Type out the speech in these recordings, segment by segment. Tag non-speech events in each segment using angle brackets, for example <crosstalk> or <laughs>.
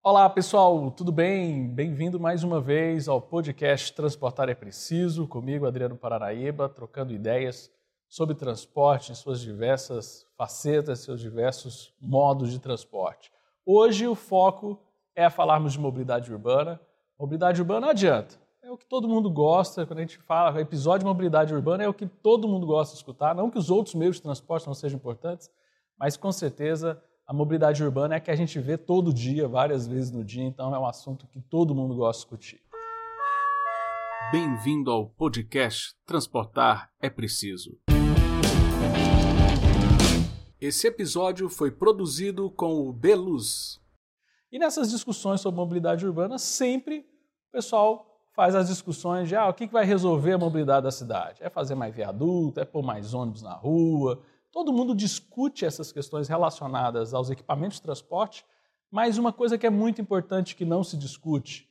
Olá pessoal, tudo bem? Bem-vindo mais uma vez ao podcast Transportar é Preciso, comigo Adriano Paranaíba, trocando ideias sobre transporte em suas diversas facetas, seus diversos modos de transporte. Hoje o foco é falarmos de mobilidade urbana. Mobilidade urbana não adianta, é o que todo mundo gosta, quando a gente fala episódio de mobilidade urbana é o que todo mundo gosta de escutar, não que os outros meios de transporte não sejam importantes, mas com certeza a mobilidade urbana é que a gente vê todo dia, várias vezes no dia, então é um assunto que todo mundo gosta de discutir. Bem-vindo ao podcast Transportar é Preciso. Esse episódio foi produzido com o Beluz. E nessas discussões sobre mobilidade urbana, sempre o pessoal faz as discussões de ah, o que vai resolver a mobilidade da cidade? É fazer mais viaduto, é pôr mais ônibus na rua, Todo mundo discute essas questões relacionadas aos equipamentos de transporte, mas uma coisa que é muito importante que não se discute: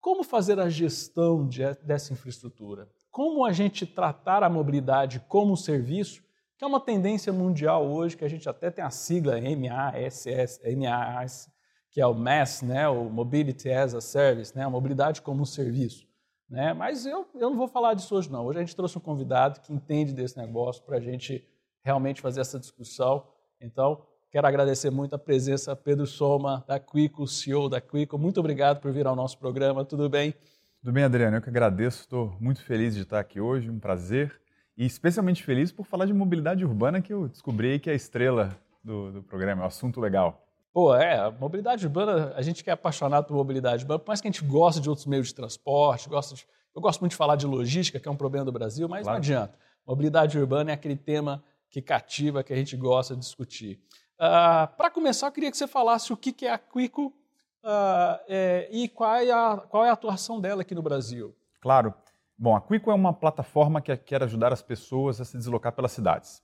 como fazer a gestão de, dessa infraestrutura? Como a gente tratar a mobilidade como serviço, que é uma tendência mundial hoje, que a gente até tem a sigla MASS, MAS, que é o MAS, né, o Mobility as a Service, né, a mobilidade como um serviço. Né? Mas eu, eu não vou falar disso hoje, não. Hoje a gente trouxe um convidado que entende desse negócio para a gente realmente fazer essa discussão. Então, quero agradecer muito a presença Pedro Soma, da Quico, CEO da Quico. Muito obrigado por vir ao nosso programa. Tudo bem? Tudo bem, Adriano. Eu que agradeço. Estou muito feliz de estar aqui hoje. Um prazer. E especialmente feliz por falar de mobilidade urbana, que eu descobri que é a estrela do, do programa, é um assunto legal. Pô, é, mobilidade urbana, a gente que é apaixonado por mobilidade urbana, por mais que a gente goste de outros meios de transporte, gosta de, eu gosto muito de falar de logística, que é um problema do Brasil, mas claro. não adianta. Mobilidade urbana é aquele tema que cativa, que a gente gosta de discutir. Uh, ah, Para começar, eu queria que você falasse o que é a Quico uh, é, e qual é, a, qual é a atuação dela aqui no Brasil. Claro. Bom, a Quico é uma plataforma que quer ajudar as pessoas a se deslocar pelas cidades.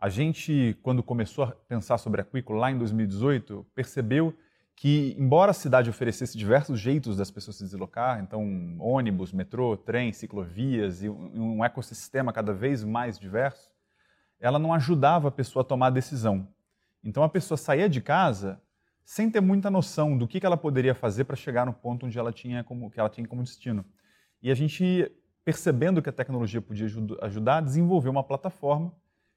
A gente, quando começou a pensar sobre a Quico lá em 2018, percebeu que, embora a cidade oferecesse diversos jeitos das pessoas se deslocar, então ônibus, metrô, trem, ciclovias e um ecossistema cada vez mais diverso, ela não ajudava a pessoa a tomar a decisão. Então a pessoa saía de casa sem ter muita noção do que, ela poderia fazer para chegar no ponto onde ela tinha como, que ela tinha como destino. E a gente, percebendo que a tecnologia podia ajudar, desenvolveu uma plataforma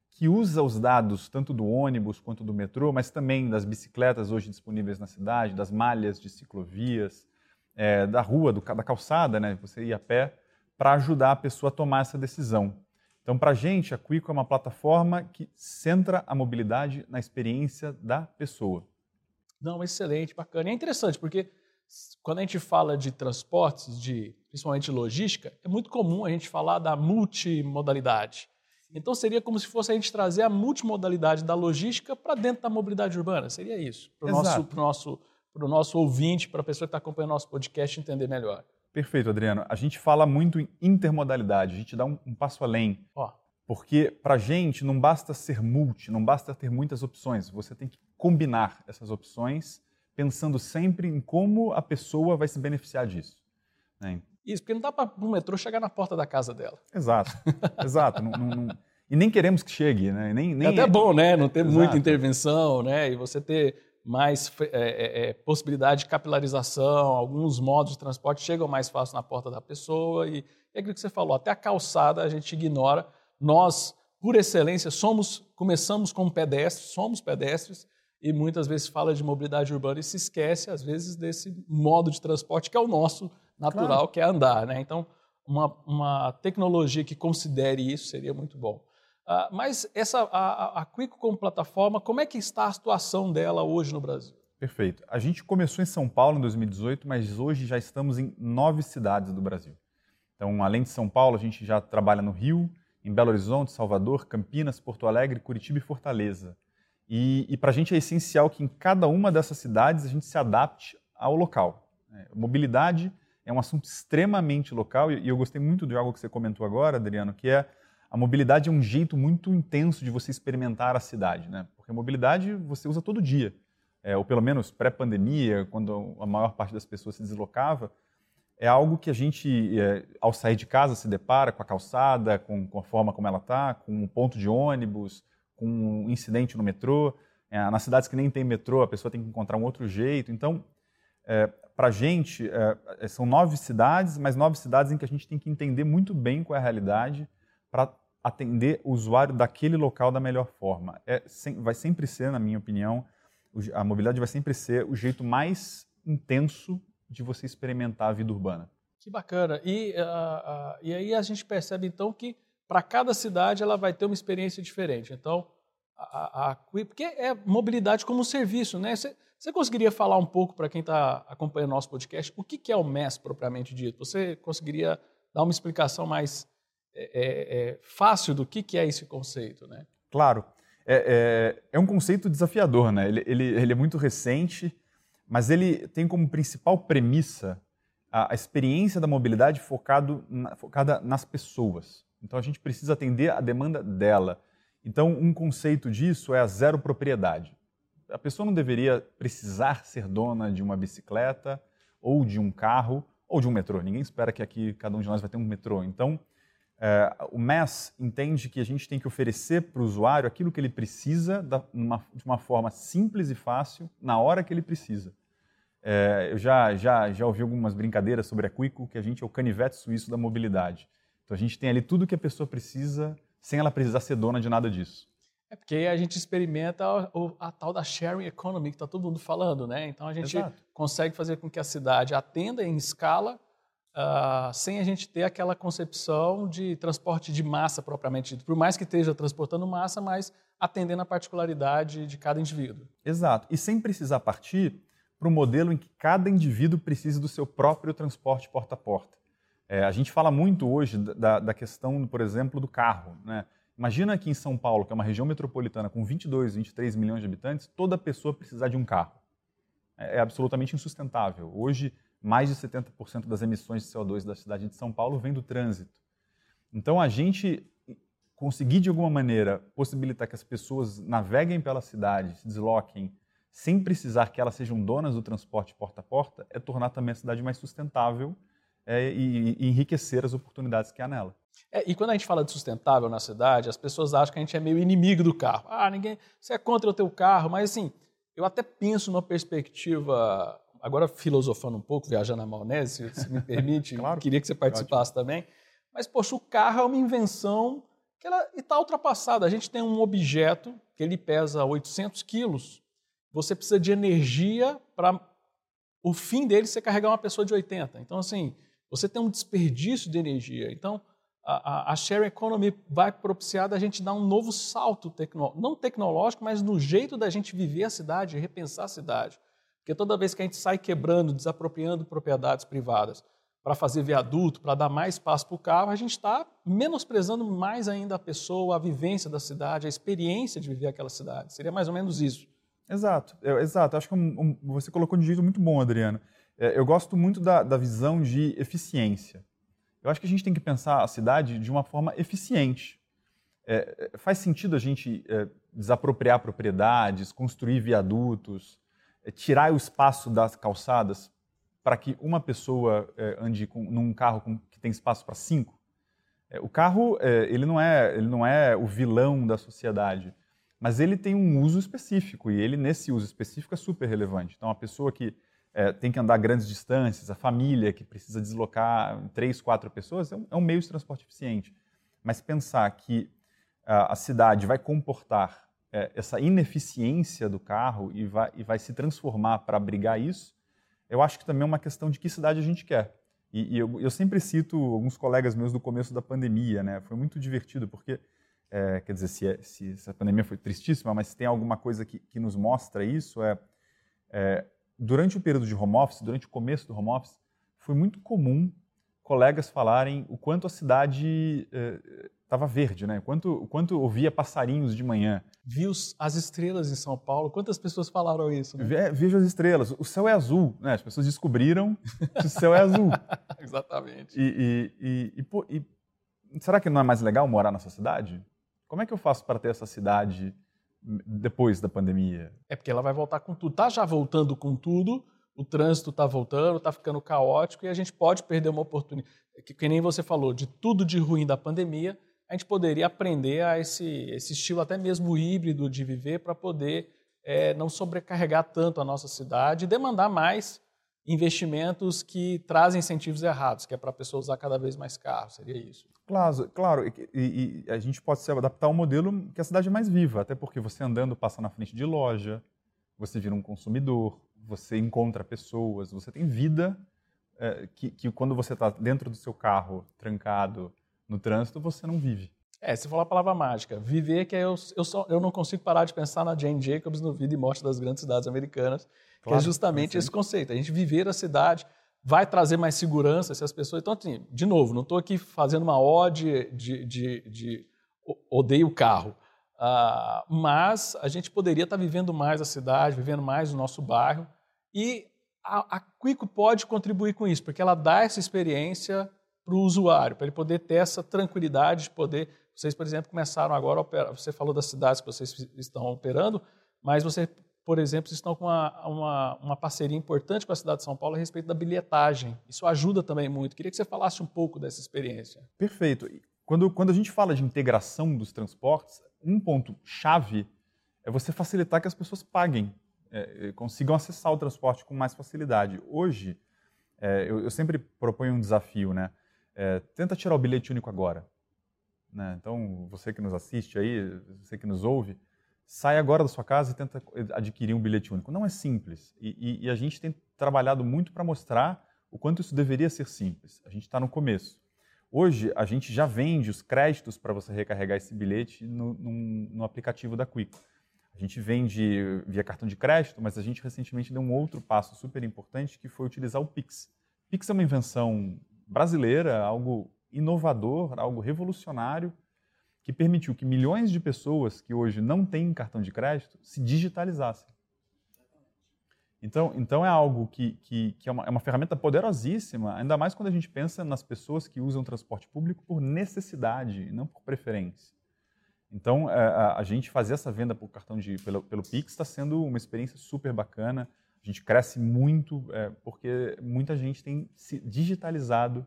que usa os dados tanto do ônibus quanto do metrô, mas também das bicicletas hoje disponíveis na cidade, das malhas de ciclovias, é, da rua, do, da calçada, né? você ir a pé, para ajudar a pessoa a tomar essa decisão. Então, para a gente, a Quico é uma plataforma que centra a mobilidade na experiência da pessoa. Não, excelente, bacana. E é interessante, porque quando a gente fala de transportes, de principalmente logística, é muito comum a gente falar da multimodalidade. Então seria como se fosse a gente trazer a multimodalidade da logística para dentro da mobilidade urbana. Seria isso, para o nosso, nosso, nosso ouvinte, para a pessoa que está acompanhando nosso podcast entender melhor. Perfeito, Adriano. A gente fala muito em intermodalidade, a gente dá um, um passo além. Oh. Porque para a gente não basta ser multi, não basta ter muitas opções, você tem que combinar essas opções, pensando sempre em como a pessoa vai se beneficiar disso. Né? Isso, porque não dá para o metrô chegar na porta da casa dela. Exato, exato. não, não, e nem queremos que chegue, né? Nem, nem é até bom, né? Não ter exato. muita intervenção, né? E você ter mais é, é, é, possibilidade de capilarização, alguns modos de transporte chegam mais fácil na porta da pessoa e é aquilo que você falou, até a calçada a gente ignora. Nós, por excelência, somos, começamos como pedestres, somos pedestres e muitas vezes fala de mobilidade urbana e se esquece, às vezes, desse modo de transporte que é o nosso natural, claro. que é andar. Né? Então, uma, uma tecnologia que considere isso seria muito bom. Uh, mas essa, a, a Quico como plataforma, como é que está a situação dela hoje no Brasil? Perfeito. A gente começou em São Paulo em 2018, mas hoje já estamos em nove cidades do Brasil. Então, além de São Paulo, a gente já trabalha no Rio, em Belo Horizonte, Salvador, Campinas, Porto Alegre, Curitiba e Fortaleza. E, e para a gente é essencial que em cada uma dessas cidades a gente se adapte ao local. É, mobilidade é um assunto extremamente local e eu gostei muito de algo que você comentou agora, Adriano, que é a mobilidade é um jeito muito intenso de você experimentar a cidade, né? Porque a mobilidade você usa todo dia, é, ou pelo menos pré-pandemia, quando a maior parte das pessoas se deslocava, é algo que a gente, é, ao sair de casa, se depara com a calçada, com, com a forma como ela está, com um ponto de ônibus, com um incidente no metrô. É, nas cidades que nem tem metrô, a pessoa tem que encontrar um outro jeito. Então, É, para a gente, é, são nove cidades, mas nove cidades em que a gente tem que entender muito bem qual é a realidade para atender o usuário daquele local da melhor forma. É, vai sempre ser, na minha opinião, a mobilidade vai sempre ser o jeito mais intenso de você experimentar a vida urbana. Que bacana. E, uh, uh, e aí a gente percebe então que para cada cidade ela vai ter uma experiência diferente. Então, a, a, porque é mobilidade como serviço, né? Você, você conseguiria falar um pouco para quem está acompanhando nosso podcast o que, que é o MES propriamente dito? Você conseguiria dar uma explicação mais é, é, é, fácil do que, que é esse conceito, né? Claro. É, é, é um conceito desafiador, né? Ele, ele, ele é muito recente, mas ele tem como principal premissa a, experiência da mobilidade focado na, focada nas pessoas. Então a gente precisa atender a demanda dela. Então um conceito disso é a zero propriedade. A pessoa não deveria precisar ser dona de uma bicicleta ou de um carro ou de um metrô. Ninguém espera que aqui cada um de nós vai ter um metrô. Então é, o MES entende que a gente tem que oferecer para o usuário aquilo que ele precisa da, uma, de uma forma simples e fácil, na hora que ele precisa. É, eu já, já, já ouvi algumas brincadeiras sobre a Quico, que a gente é o canivete suíço da mobilidade. Então a gente tem ali tudo que a pessoa precisa, sem ela precisar ser dona de nada disso. É porque a gente experimenta a, a, tal da sharing economy que está todo mundo falando, né? Então a gente Exato. consegue fazer com que a cidade atenda em escala uh, sem a gente ter aquela concepção de transporte de massa propriamente dito. Por mais que esteja transportando massa, mas atendendo a particularidade de cada indivíduo. Exato. E sem precisar partir para um modelo em que cada indivíduo precise do seu próprio transporte porta a porta. É, a gente fala muito hoje da, da, questão, por exemplo, do carro. Né? Imagina aqui em São Paulo, que é uma região metropolitana com 22, 23 milhões de habitantes, toda pessoa precisar de um carro. É, é absolutamente insustentável. Hoje, mais de 70% das emissões de CO2 da cidade de São Paulo vem do trânsito. Então, a gente conseguir, de alguma maneira, possibilitar que as pessoas naveguem pela cidade, se desloquem, sem precisar que elas sejam donas do transporte porta a porta, é tornar também a cidade mais sustentável é, e, e, enriquecer as oportunidades que há nela. É, e quando a gente fala de sustentável na cidade, as pessoas acham que a gente é meio inimigo do carro. Ah, ninguém, você é contra o teu carro, mas assim, eu até penso numa perspectiva agora filosofando um pouco, viajando na maionese, se me <laughs> permite, claro. queria que você participasse Ótimo. também. Mas, poxa, o carro é uma invenção que ela está ultrapassada. A gente tem um objeto que ele pesa 800 quilos, você precisa de energia para o fim dele ser carregar uma pessoa de 80. Então, assim, você tem um desperdício de energia. Então, a, a, a share economy vai propiciar a gente dar um novo salto, tecno, não tecnológico, mas no jeito da gente viver a cidade, repensar a cidade. Porque toda vez que a gente sai quebrando, desapropriando propriedades privadas para fazer viaduto, para dar mais espaço para o carro, a gente está menosprezando mais ainda a pessoa, a vivência da cidade, a experiência de viver aquela cidade. Seria mais ou menos isso. Exato, é, exato. Acho que um, um, você colocou de jeito muito bom, Adriano. É, eu gosto muito da, da visão de eficiência. Eu acho que a gente tem que pensar a cidade de uma forma eficiente. É, é faz sentido a gente é, desapropriar propriedades, construir viadutos, é tirar o espaço das calçadas para que uma pessoa é, ande com, num carro com, que tem espaço para cinco. É, o carro é, ele não é ele não é o vilão da sociedade, mas ele tem um uso específico e ele nesse uso específico é super relevante. Então a pessoa que é, tem que andar grandes distâncias, a família que precisa deslocar três, quatro pessoas é um, é um meio de transporte eficiente. Mas pensar que a, a cidade vai comportar é, essa ineficiência do carro e vai, e vai se transformar para abrigar isso, eu acho que também é uma questão de que cidade a gente quer. E, e eu, eu, sempre cito alguns colegas meus do começo da pandemia, né? Foi muito divertido, porque, é, quer dizer, se, é, se, essa pandemia foi tristíssima, mas se tem alguma coisa que, que nos mostra isso, é, é, durante o período de home office, durante o começo do home office, foi muito comum colegas falarem o quanto a cidade estava é, verde, né? Quanto, quanto ouvia passarinhos de manhã viu as estrelas em São Paulo. Quantas pessoas falaram isso? Né? Vejo as estrelas. O céu é azul. Né? As pessoas descobriram que o céu é azul. <laughs> Exatamente. E, e, e, e, será que não é mais legal morar nessa cidade? Como é que eu faço para ter essa cidade depois da pandemia? É porque ela vai voltar com tudo. Está já voltando com tudo. O trânsito está voltando, está ficando caótico e a gente pode perder uma oportunidade. Que, que nem você falou, de tudo de ruim da pandemia, a gente poderia aprender a esse, esse estilo até mesmo híbrido de viver para poder é, não sobrecarregar tanto a nossa cidade e demandar mais investimentos que trazem incentivos errados, que é para a pessoa usar cada vez mais carro, seria isso? Claro, claro. E, e, a gente pode se adaptar ao modelo que a cidade é mais viva, até porque você andando passa na frente de loja, você vira um consumidor, você encontra pessoas, você tem vida é, que, que quando você está dentro do seu carro, trancado no trânsito, você não vive. É, você falou a palavra mágica. Viver, que é eu, eu, só, eu não consigo parar de pensar na Jane Jacobs no Vida e Morte das Grandes Cidades Americanas, claro, que é justamente esse conceito. A gente viver a cidade vai trazer mais segurança se as pessoas. Então, assim, de novo, não estou aqui fazendo uma ode de, de, de, de odeio o carro. Uh, mas a gente poderia estar tá vivendo mais a cidade, vivendo mais o nosso bairro. E a, a Quico pode contribuir com isso, porque ela dá essa experiência para o usuário, para ele poder ter essa tranquilidade de poder. Vocês, por exemplo, começaram agora a operar. Você falou das cidades que vocês estão operando, mas você por exemplo, estão com uma, uma, uma, parceria importante com a cidade de São Paulo a respeito da bilhetagem. Isso ajuda também muito. Queria que você falasse um pouco dessa experiência. Perfeito. Quando, quando a gente fala de integração dos transportes, um ponto chave é você facilitar que as pessoas paguem, é, consigam acessar o transporte com mais facilidade. Hoje, é, eu, eu, sempre proponho um desafio, né? É, tenta tirar o bilhete único agora. Né? Então, você que nos assiste aí, você que nos ouve, sai agora da sua casa e tenta adquirir um bilhete único. Não é simples. E, e, e a gente tem trabalhado muito para mostrar o quanto isso deveria ser simples. A gente está no começo. Hoje, a gente já vende os créditos para você recarregar esse bilhete no, no, aplicativo da Quico. A gente vende via cartão de crédito, mas a gente recentemente deu um outro passo super importante, que foi utilizar o Pix. Pix é uma invenção brasileira, algo inovador, algo revolucionário, que permitiu que milhões de pessoas que hoje não têm cartão de crédito se digitalizassem. Então, então é algo que, que, que é, uma, é, uma, ferramenta poderosíssima, ainda mais quando a gente pensa nas pessoas que usam transporte público por necessidade, não por preferência. Então, é, a, a gente fazer essa venda por cartão de, pelo, pelo Pix está sendo uma experiência super bacana. A gente cresce muito é, porque muita gente tem se digitalizado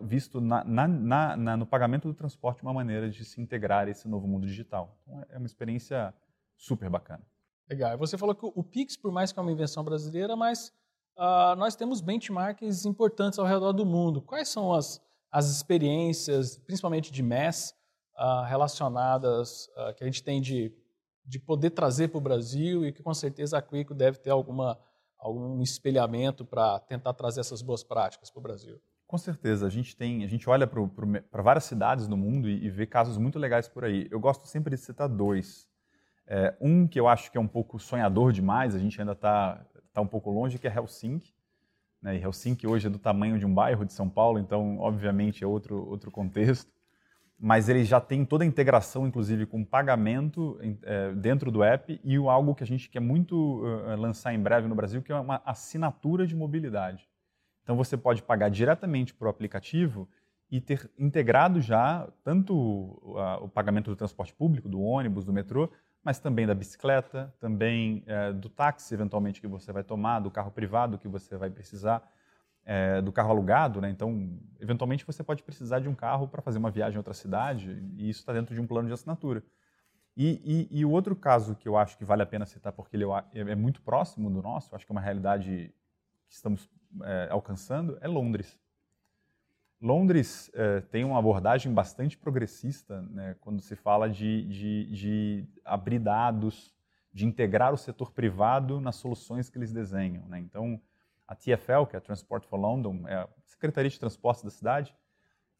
visto na, na, na, no pagamento do transporte uma maneira de se integrar a esse novo mundo digital. Então, é uma experiência super bacana. Legal. Você falou que o Pix, por mais que é uma invenção brasileira, mas uh, nós temos benchmarks importantes ao redor do mundo. Quais são as, as experiências, principalmente de MES, uh, relacionadas, uh, que a gente tem de, de poder trazer para o Brasil e que com certeza a Quico deve ter alguma, algum espelhamento para tentar trazer essas boas práticas para o Brasil? Com certeza, a gente tem, a gente olha para várias cidades no mundo e, e, vê casos muito legais por aí. Eu gosto sempre de citar dois. É, um que eu acho que é um pouco sonhador demais, a gente ainda está tá um pouco longe, que é Helsinki. Né? E Helsinki hoje é do tamanho de um bairro de São Paulo, então obviamente é outro outro contexto. Mas ele já tem toda a integração, inclusive com pagamento é, dentro do app e algo que a gente quer muito uh, lançar em breve no Brasil, que é uma assinatura de mobilidade. Então você pode pagar diretamente para o aplicativo e ter integrado já tanto o, pagamento do transporte público, do ônibus, do metrô, mas também da bicicleta, também é, do táxi, eventualmente, que você vai tomar, do carro privado que você vai precisar, é, do carro alugado. Né? Então, eventualmente, você pode precisar de um carro para fazer uma viagem a outra cidade, e isso está dentro de um plano de assinatura. E, e, e, o outro caso que eu acho que vale a pena citar, porque ele é, é muito próximo do nosso, acho que é uma realidade que estamos é, alcançando é Londres. Londres é, tem uma abordagem bastante progressista né, quando se fala de, de, de, abrir dados, de integrar o setor privado nas soluções que eles desenham. Né? Então, a TfL, que é a Transport for London, é a Secretaria de Transportes da cidade,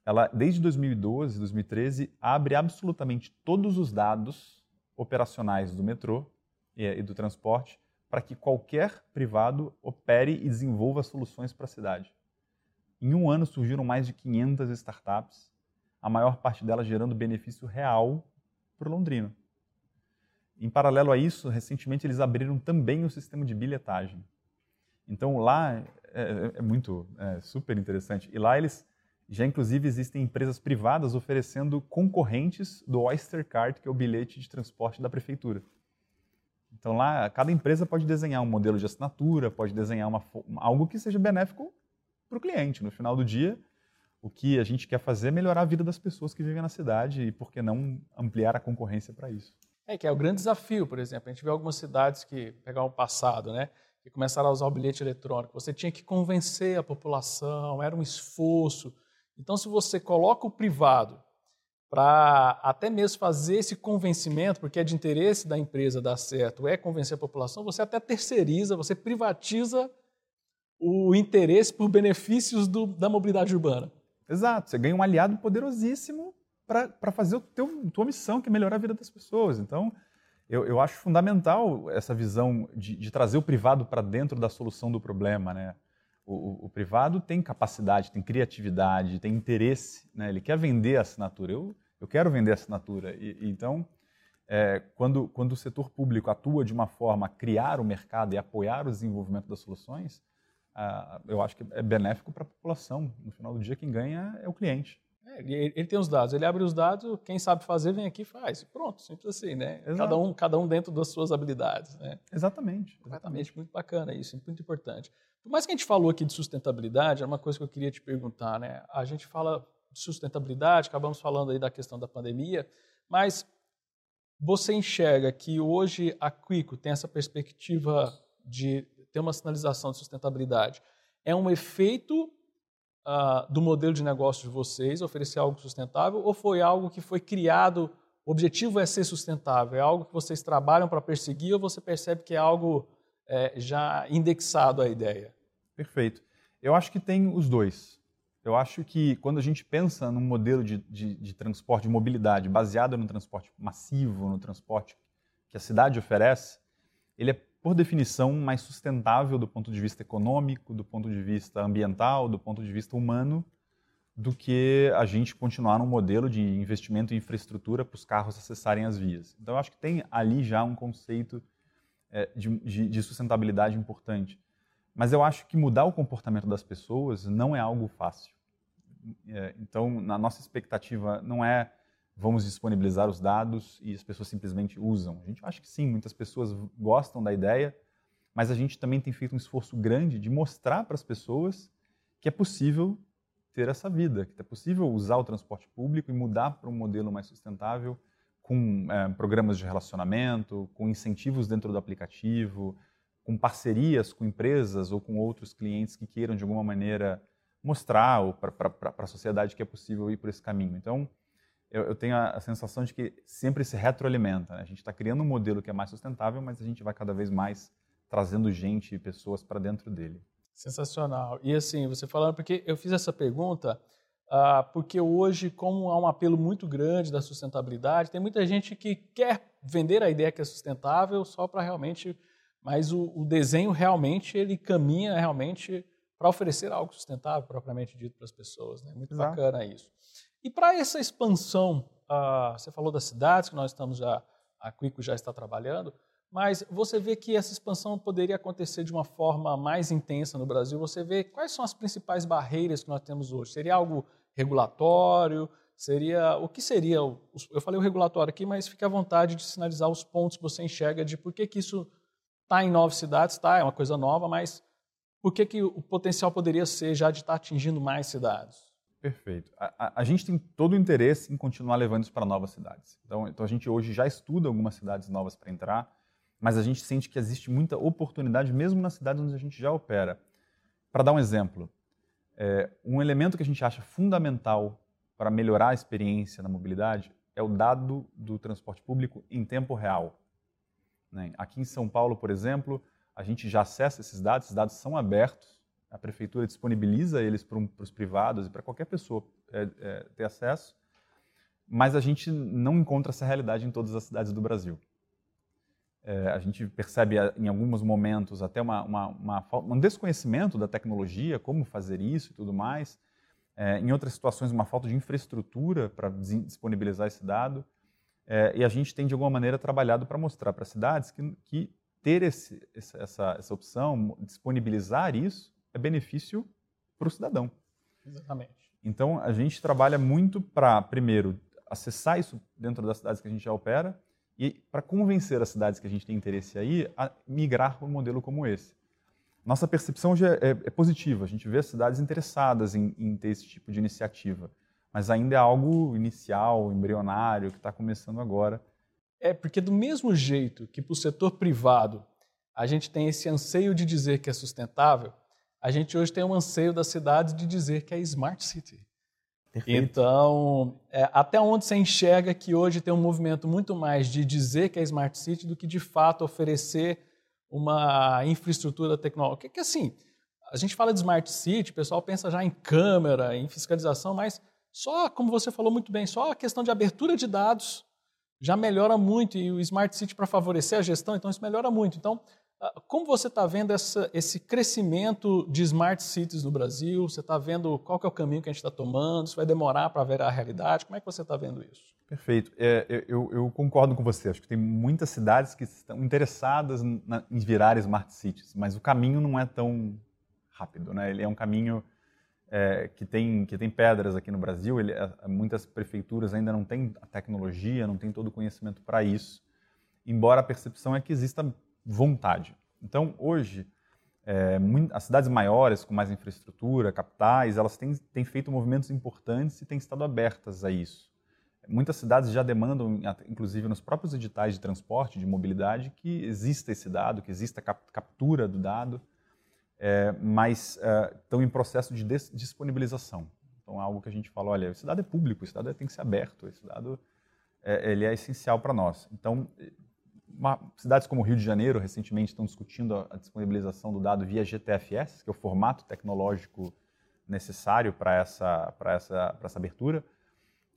ela, desde 2012, 2013, abre absolutamente todos os dados operacionais do metrô e, e do transporte para que qualquer privado opere e desenvolva soluções para a cidade. Em um ano surgiram mais de 500 startups, a maior parte delas gerando benefício real para o londrino. Em paralelo a isso, recentemente eles abriram também o sistema de bilhetagem. Então lá é, é, é muito, é super interessante. E lá eles já inclusive existem empresas privadas oferecendo concorrentes do Oyster Card, que é o bilhete de transporte da prefeitura. Então lá, cada empresa pode desenhar um modelo de assinatura, pode desenhar uma, algo que seja benéfico para o cliente. No final do dia, o que a gente quer fazer é melhorar a vida das pessoas que vivem na cidade e por que não ampliar a concorrência para isso. É que é o grande desafio, por exemplo. A gente vê algumas cidades que, pegar o passado, né? Que começaram a usar o bilhete eletrônico. Você tinha que convencer a população, era um esforço. Então, se você coloca o privado para até mesmo fazer esse convencimento, porque é de interesse da empresa dar certo, é convencer a população, você até terceiriza, você privatiza o interesse por benefícios do, da mobilidade urbana. Exato, você ganha um aliado poderosíssimo para fazer a tua missão, que é melhorar a vida das pessoas. Então, eu, eu acho fundamental essa visão de, de trazer o privado para dentro da solução do problema. Né? O, o, o, privado tem capacidade, tem criatividade, tem interesse, né? ele quer vender a assinatura. Eu, eu quero vender a assinatura. E, então, é, quando, quando o setor público atua de uma forma a criar o mercado e apoiar o desenvolvimento das soluções, ah, eu acho que é benéfico para a população. No final do dia, quem ganha é o cliente. É, ele, ele, tem os dados, ele abre os dados, quem sabe fazer vem aqui e faz. Pronto, simples assim, né? Cada um, cada um dentro das suas habilidades. Né? Exatamente. Exatamente, muito bacana isso, muito importante. Por mais que a gente falou aqui de sustentabilidade, é uma coisa que eu queria te perguntar, né? A gente fala de sustentabilidade, acabamos falando aí da questão da pandemia, mas você enxerga que hoje a Quico tem essa perspectiva de ter uma sinalização de sustentabilidade. É um efeito uh, do modelo de negócio de vocês, oferecer algo sustentável, ou foi algo que foi criado, o objetivo é ser sustentável? É algo que vocês trabalham para perseguir ou você percebe que é algo é, já indexado à ideia? Perfeito. Eu acho que tem os dois. Eu acho que quando a gente pensa num modelo de, de, de, transporte, de mobilidade, baseado no transporte massivo, no transporte que a cidade oferece, ele é, por definição, mais sustentável do ponto de vista econômico, do ponto de vista ambiental, do ponto de vista humano, do que a gente continuar num modelo de investimento em infraestrutura para os carros acessarem as vias. Então, eu acho que tem ali já um conceito é, de, de sustentabilidade importante. Mas eu acho que mudar o comportamento das pessoas não é algo fácil. É, então, na nossa expectativa não é vamos disponibilizar os dados e as pessoas simplesmente usam. A gente acha que sim, muitas pessoas gostam da ideia, mas a gente também tem feito um esforço grande de mostrar para as pessoas que é possível ter essa vida, que é possível usar o transporte público e mudar para um modelo mais sustentável com é, programas de relacionamento, com incentivos dentro do aplicativo, com parcerias com empresas ou com outros clientes que queiram de alguma maneira mostrar para a sociedade que é possível ir por esse caminho. Então, eu, eu tenho a, a, sensação de que sempre se retroalimenta. Né? A gente está criando um modelo que é mais sustentável, mas a gente vai cada vez mais trazendo gente e pessoas para dentro dele. Sensacional. E assim, você falando, porque eu fiz essa pergunta ah, porque hoje, como há um apelo muito grande da sustentabilidade, tem muita gente que quer vender a ideia que é sustentável só para realmente mas o, o, desenho realmente ele caminha realmente para oferecer algo sustentável propriamente dito para as pessoas, né? Muito Exato. bacana isso. E para essa expansão, uh, você falou das cidades que nós estamos já a Quico já está trabalhando, mas você vê que essa expansão poderia acontecer de uma forma mais intensa no Brasil. Você vê quais são as principais barreiras que nós temos hoje? Seria algo regulatório? Seria o que seria? Eu falei o regulatório aqui, mas fique à vontade de sinalizar os pontos que você enxerga de por que, que isso Está em nove cidades, tá, é uma coisa nova, mas por que, que o potencial poderia ser já de estar tá atingindo mais cidades? Perfeito. A, a, a, gente tem todo o interesse em continuar levando isso para novas cidades. Então, então a gente hoje já estuda algumas cidades novas para entrar, mas a gente sente que existe muita oportunidade mesmo nas cidades onde a gente já opera. Para dar um exemplo, é, um elemento que a gente acha fundamental para melhorar a experiência na mobilidade é o dado do transporte público em tempo real. Né? Aqui em São Paulo, por exemplo, a gente já acessa esses dados, esses dados são abertos, a prefeitura disponibiliza eles para, um, para os privados e para qualquer pessoa é, é, ter acesso, mas a gente não encontra essa realidade em todas as cidades do Brasil. É, a gente percebe em alguns momentos até uma, uma, uma, um desconhecimento da tecnologia, como fazer isso e tudo mais. É, em outras situações, uma falta de infraestrutura para disponibilizar esse dado. É, e a gente tem, de alguma maneira, trabalhado para mostrar para cidades que, que ter esse, essa, essa opção, disponibilizar isso, é benefício para o cidadão. Exatamente. Então, a gente trabalha muito para, primeiro, acessar isso dentro das cidades que a gente já opera e para convencer as cidades que a gente tem interesse aí a migrar para um modelo como esse. Nossa percepção já é, é positiva, a gente vê as cidades interessadas em, em ter esse tipo de iniciativa mas ainda é algo inicial, embrionário, que está começando agora. É, porque do mesmo jeito que para o setor privado a gente tem esse anseio de dizer que é sustentável, a gente hoje tem um anseio das cidades de dizer que é smart city. Perfeito. Então, é, até onde você enxerga que hoje tem um movimento muito mais de dizer que é smart city do que de fato oferecer uma infraestrutura tecnológica? Que, assim, a gente fala de smart city, o pessoal pensa já em câmera, em fiscalização, mas só, como você falou muito bem, só a questão de abertura de dados já melhora muito e o smart city para favorecer a gestão, então isso melhora muito. Então, como você está vendo essa, esse crescimento de smart cities no Brasil? Você está vendo qual é o caminho que a gente está tomando? Isso vai demorar para ver a realidade? Como é que você está vendo isso? Perfeito. É, eu, eu, concordo com você. Acho que tem muitas cidades que estão interessadas na, em virar smart cities, mas o caminho não é tão rápido. Né? Ele é um caminho é, que, tem, que tem pedras aqui no Brasil. Ele, é, muitas prefeituras ainda não têm a tecnologia, não têm todo o conhecimento para isso. Embora a percepção é que exista vontade. Então, hoje, é, as cidades maiores, com mais infraestrutura, capitais, elas têm, têm feito movimentos importantes e têm estado abertas a isso. Muitas cidades já demandam, inclusive nos próprios editais de transporte, de mobilidade, que exista esse dado, que exista a captura do dado, é, mas é, estão em processo de disponibilização. Então, é algo que a gente fala, olha, esse dado é público, esse dado tem que ser aberto, esse dado é, ele é essencial para nós. Então, uma, cidades como Rio de Janeiro, recentemente, estão discutindo a, a, disponibilização do dado via GTFS, que é o formato tecnológico necessário para essa, essa, essa abertura,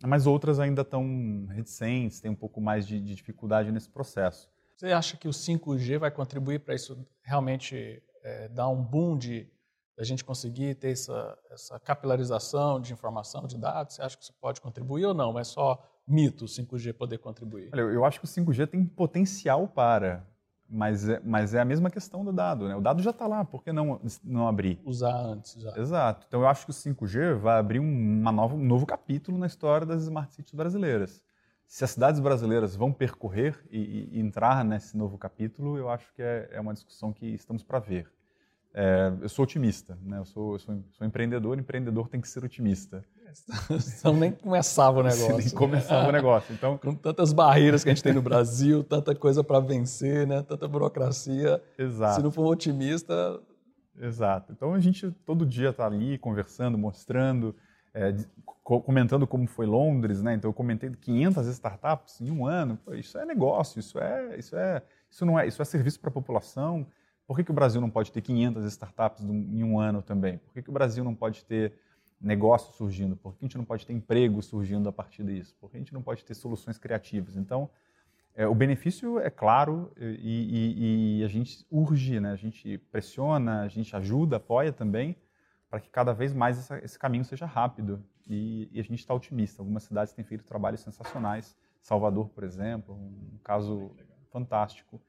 mas outras ainda estão reticentes, têm um pouco mais de, de, dificuldade nesse processo. Você acha que o 5G vai contribuir para isso realmente é, dar um boom de a gente conseguir ter essa, essa capilarização de informação, de dados? Você acha que isso pode contribuir ou não? É só mito o 5G poder contribuir? Olha, eu acho que o 5G tem potencial para, mas é, mas é a mesma questão do dado. Né? O dado já está lá, por que não, não abrir? Usar antes já. Exato. Então eu acho que o 5G vai abrir uma nova, um novo capítulo na história das smart cities brasileiras. Se as cidades brasileiras vão percorrer e, e entrar nesse novo capítulo, eu acho que é, é uma discussão que estamos para ver. É, eu sou otimista, né? eu, sou, eu sou, sou empreendedor, empreendedor tem que ser otimista. <laughs> Então nem começava o <laughs> negócio. nem começava o negócio. Então, <laughs> com tantas barreiras que a gente tem no Brasil, tanta coisa para vencer, né? Tanta burocracia. Exato. Se não for otimista. Exato. Então a gente todo dia está ali conversando, mostrando, é, comentando como foi Londres, né? Então eu comentei 500 startups em um ano. Pô, isso é negócio, isso é, isso é, isso não é, isso é serviço para a população. Por que, que o Brasil não pode ter 500 startups em um ano também? Por que, que o Brasil não pode ter negócio surgindo? Por que a gente não pode ter emprego surgindo a partir disso? Por que a gente não pode ter soluções criativas? Então, é, o benefício é claro e, e, e, a gente urge, né? a gente pressiona, a gente ajuda, apoia também, para que cada vez mais essa, esse caminho seja rápido. E, e a gente está otimista. Algumas cidades têm feito trabalhos sensacionais. Salvador, por exemplo, um caso fantástico.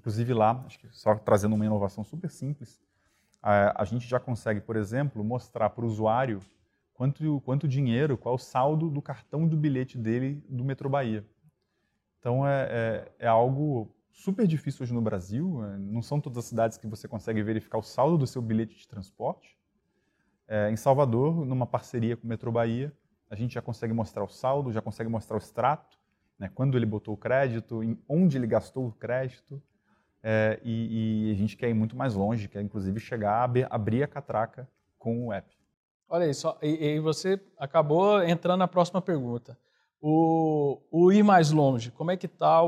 Inclusive lá, acho que só trazendo uma inovação super simples, a, a gente já consegue, por exemplo, mostrar para o usuário quanto, quanto dinheiro, qual o saldo do cartão do bilhete dele do Metrô Bahia. Então é, é, é, algo super difícil hoje no Brasil. É, não são todas as cidades que você consegue verificar o saldo do seu bilhete de transporte. É, em Salvador, numa parceria com o Metrô Bahia, a gente já consegue mostrar o saldo, já consegue mostrar o extrato, né, quando ele botou o crédito, onde ele gastou o crédito. É, e, e, a gente quer ir muito mais longe, quer inclusive chegar a abrir, abrir a catraca com o app. Olha aí, só, e, e, você acabou entrando na próxima pergunta. O, o ir mais longe, como é que está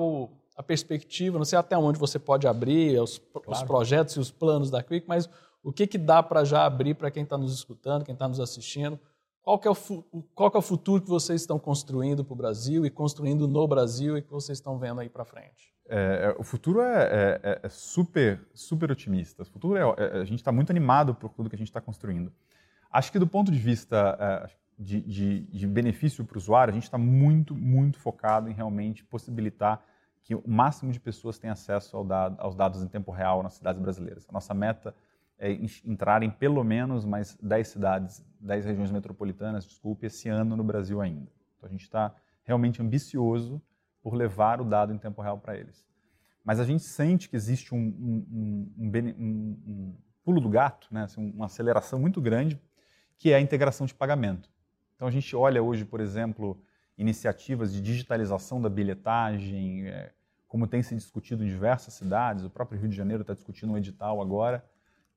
a perspectiva? Não sei até onde você pode abrir os, claro. os projetos e os planos da Quick, mas o que, que dá para já abrir para quem está nos escutando, quem está nos assistindo? Qual, é o, qual é o futuro que vocês estão construindo para o Brasil e construindo no Brasil e que vocês estão vendo aí para frente? É, é, o futuro é, é, é, super, super otimista. O futuro é, é a gente está muito animado por tudo que a gente está construindo. Acho que do ponto de vista é, de, de, de, benefício para o usuário, a gente está muito, muito focado em realmente possibilitar que o máximo de pessoas tenham acesso ao dado, aos dados em tempo real nas cidades brasileiras. A nossa meta é entrar em pelo menos mais 10 cidades, 10 regiões metropolitanas, desculpe, esse ano no Brasil ainda. Então a gente está realmente ambicioso por levar o dado em tempo real para eles. Mas a gente sente que existe um, um, um, um pulo do gato, né? Assim, uma aceleração muito grande, que é a integração de pagamento. Então a gente olha hoje, por exemplo, iniciativas de digitalização da bilhetagem, é, como tem se discutido em diversas cidades, o próprio Rio de Janeiro está discutindo um edital agora,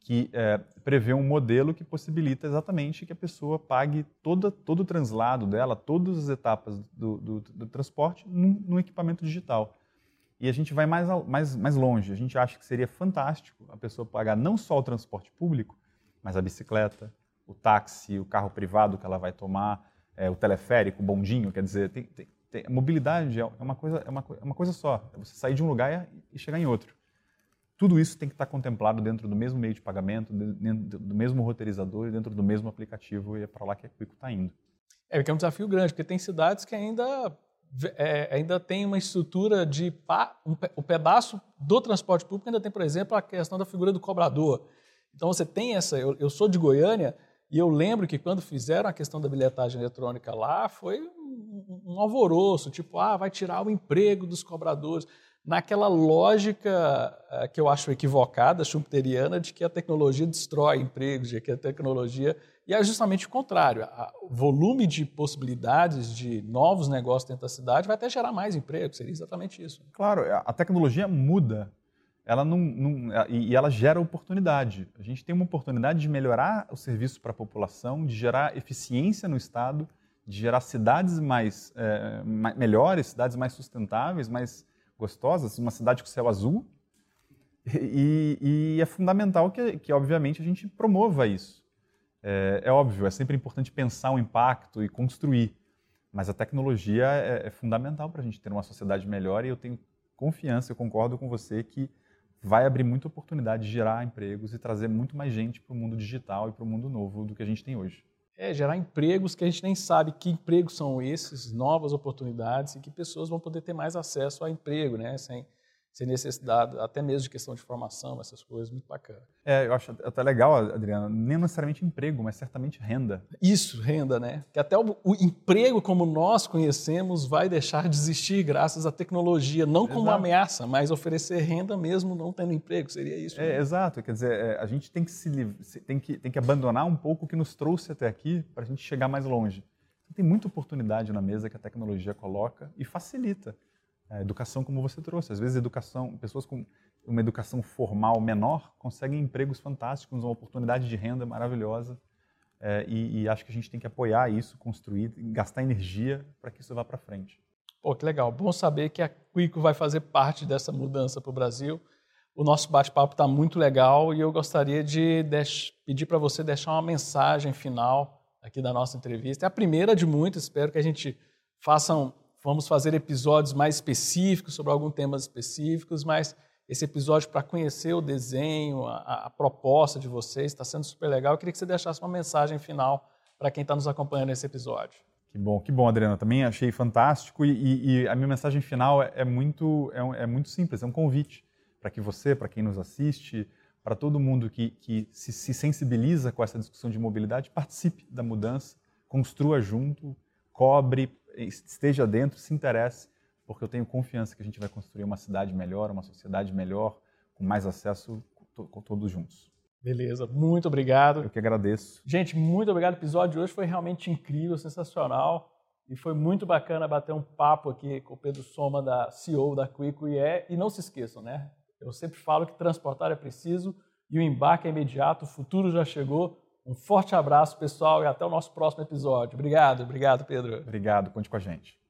que é, prevê um modelo que possibilita exatamente que a pessoa pague toda, todo o translado dela, todas as etapas do, do, do transporte num, num, equipamento digital. E a gente vai mais, mais, mais longe. A gente acha que seria fantástico a pessoa pagar não só o transporte público, mas a bicicleta, o táxi, o carro privado que ela vai tomar, é, o teleférico, o bondinho. Quer dizer, tem, tem, tem, a mobilidade é uma, coisa, é, uma, é uma coisa só. É você sair de um lugar e chegar em outro tudo isso tem que estar contemplado dentro do mesmo meio de pagamento, dentro do mesmo roteirizador dentro do mesmo aplicativo, e é para lá que a Quico está indo. É, porque é um desafio grande, porque tem cidades que ainda, é, ainda tem uma estrutura de. Um, o pedaço do transporte público ainda tem, por exemplo, a questão da figura do cobrador. Então você tem essa. Eu, eu sou de Goiânia e eu lembro que quando fizeram a questão da bilhetagem eletrônica lá, foi um, um alvoroço, tipo, ah, vai tirar o emprego dos cobradores naquela lógica uh, que eu acho equivocada, schumpeteriana, de que a tecnologia destrói empregos, de que a tecnologia. E é justamente o contrário. O volume de possibilidades de novos negócios dentro da cidade vai até gerar mais emprego, seria exatamente isso. Claro, a tecnologia muda. Ela não, não, e ela gera oportunidade. A gente tem uma oportunidade de melhorar o serviço para a população, de gerar eficiência no Estado, de gerar cidades mais, é, melhores, cidades mais sustentáveis, mais gostosas, uma cidade com céu azul. E, e é fundamental que, que, obviamente, a gente promova isso. É, é, óbvio, é sempre importante pensar o impacto e construir, mas a tecnologia é, é fundamental para a gente ter uma sociedade melhor e eu tenho confiança, eu concordo com você que vai abrir muita oportunidade de gerar empregos e trazer muito mais gente para o mundo digital e para o mundo novo do que a gente tem hoje é gerar empregos que a gente nem sabe que empregos são esses, novas oportunidades e que pessoas vão poder ter mais acesso a emprego, né? Sem, sem necessidade, até mesmo de questão de formação, essas coisas, muito bacana. É, eu acho até legal, Adriana, nem necessariamente emprego, mas certamente renda. Isso, renda, né? Que até o, o emprego como nós conhecemos vai deixar de existir graças à tecnologia, não como uma ameaça, mas oferecer renda mesmo não tendo emprego, seria isso. É, né? exato, quer dizer, é, a gente tem que, se, tem, que, tem que abandonar um pouco o que nos trouxe até aqui para a gente chegar mais longe. Tem muita oportunidade na mesa que a tecnologia coloca e facilita a educação como você trouxe. Às vezes, educação, pessoas com uma educação formal menor conseguem empregos fantásticos, uma oportunidade de renda maravilhosa. É, e, e, acho que a gente tem que apoiar isso, construir, gastar energia para que isso vá para frente. Pô, que legal. Bom saber que a Quico vai fazer parte dessa mudança para o Brasil. O nosso bate-papo está muito legal e eu gostaria de pedir para você deixar uma mensagem final aqui da nossa entrevista. É a primeira de muitas, espero que a gente faça um, Vamos fazer episódios mais específicos sobre alguns temas específicos, mas esse episódio para conhecer o desenho, a, a proposta de vocês, está sendo super legal. Eu queria que você deixasse uma mensagem final para quem está nos acompanhando nesse episódio. Que bom, que bom, Adriana. Também achei fantástico e, e, a minha mensagem final é, é muito, é, é, muito simples, é um convite para que você, para quem nos assiste, para todo mundo que, que se, se sensibiliza com essa discussão de mobilidade, participe da mudança, construa junto, cobre, esteja dentro, se interesse, porque eu tenho confiança que a gente vai construir uma cidade melhor, uma sociedade melhor, com mais acesso com todos juntos. Beleza, muito obrigado. Eu que agradeço. Gente, muito obrigado. O episódio de hoje foi realmente incrível, sensacional. E foi muito bacana bater um papo aqui com o Pedro Soma, da CEO da Quico. E, é, e não se esqueçam, né? Eu sempre falo que transportar é preciso e o embarque é imediato, o futuro já chegou. Um forte abraço, pessoal, e até o nosso próximo episódio. Obrigado, obrigado, Pedro. Obrigado, conte com a gente.